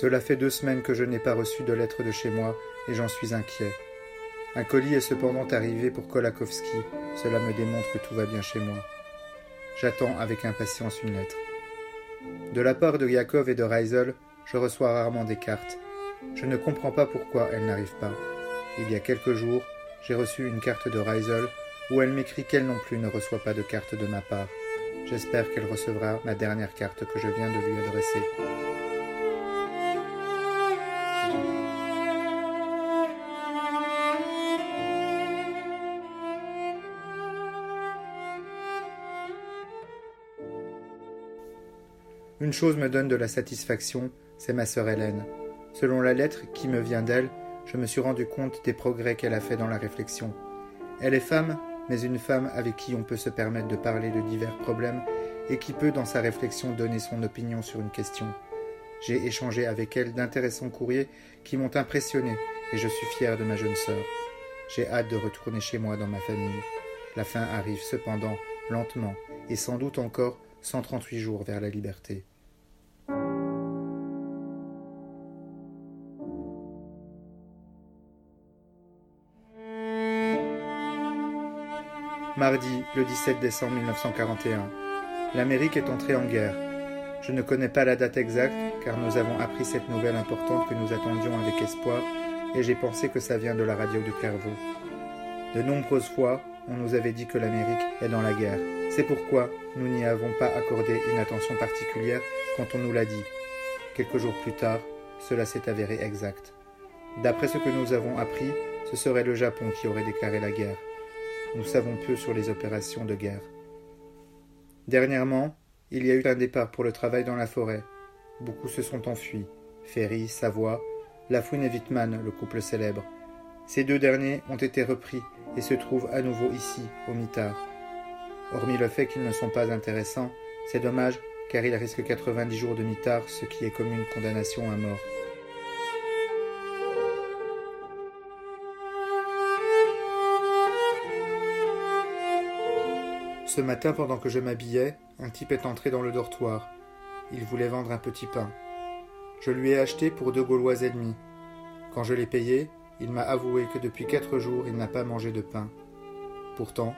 Cela fait deux semaines que je n'ai pas reçu de lettre de chez moi et j'en suis inquiet. Un colis est cependant arrivé pour Kolakowski. Cela me démontre que tout va bien chez moi. J'attends avec impatience une lettre. De la part de Yakov et de Reisel, je reçois rarement des cartes. Je ne comprends pas pourquoi elles n'arrivent pas. Il y a quelques jours, j'ai reçu une carte de Reisel où elle m'écrit qu'elle non plus ne reçoit pas de carte de ma part. J'espère qu'elle recevra ma dernière carte que je viens de lui adresser. Une chose me donne de la satisfaction, c'est ma sœur Hélène. Selon la lettre qui me vient d'elle, je me suis rendu compte des progrès qu'elle a fait dans la réflexion. Elle est femme, mais une femme avec qui on peut se permettre de parler de divers problèmes et qui peut dans sa réflexion donner son opinion sur une question. J'ai échangé avec elle d'intéressants courriers qui m'ont impressionné et je suis fier de ma jeune sœur. J'ai hâte de retourner chez moi dans ma famille. La fin arrive cependant, lentement, et sans doute encore 138 jours vers la liberté. Mardi, le 17 décembre 1941. L'Amérique est entrée en guerre. Je ne connais pas la date exacte, car nous avons appris cette nouvelle importante que nous attendions avec espoir, et j'ai pensé que ça vient de la radio de Clairvaux. De nombreuses fois, on nous avait dit que l'Amérique est dans la guerre. C'est pourquoi nous n'y avons pas accordé une attention particulière quand on nous l'a dit. Quelques jours plus tard, cela s'est avéré exact. D'après ce que nous avons appris, ce serait le Japon qui aurait déclaré la guerre nous savons peu sur les opérations de guerre. Dernièrement, il y a eu un départ pour le travail dans la forêt. Beaucoup se sont enfuis. Ferry, Savoie, Lafouine et Wittmann, le couple célèbre. Ces deux derniers ont été repris et se trouvent à nouveau ici, au mitard. Hormis le fait qu'ils ne sont pas intéressants, c'est dommage car ils risquent 90 jours de mitard, ce qui est comme une condamnation à mort. Ce matin, pendant que je m'habillais, un type est entré dans le dortoir. Il voulait vendre un petit pain. Je lui ai acheté pour deux Gaulois ennemis. Quand je l'ai payé, il m'a avoué que depuis quatre jours il n'a pas mangé de pain. Pourtant,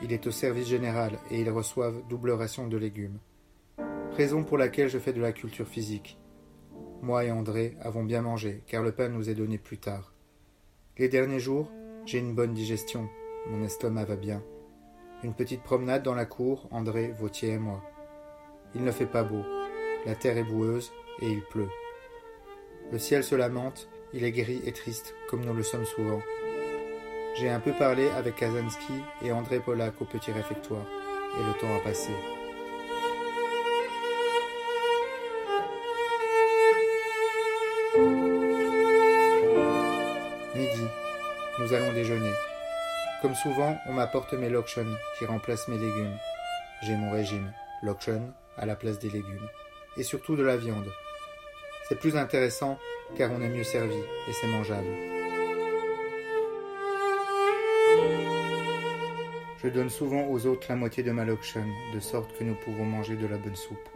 il est au service général et il reçoit double ration de légumes. Raison pour laquelle je fais de la culture physique. Moi et André avons bien mangé, car le pain nous est donné plus tard. Les derniers jours, j'ai une bonne digestion. Mon estomac va bien. Une petite promenade dans la cour, André, Vautier et moi. Il ne fait pas beau. La terre est boueuse et il pleut. Le ciel se lamente, il est gris et triste, comme nous le sommes souvent. J'ai un peu parlé avec Kazansky et André Polak au petit réfectoire, et le temps a passé. Comme souvent, on m'apporte mes lokshen qui remplacent mes légumes. J'ai mon régime, lokshen à la place des légumes. Et surtout de la viande. C'est plus intéressant car on est mieux servi et c'est mangeable. Je donne souvent aux autres la moitié de ma lokshen, de sorte que nous pouvons manger de la bonne soupe.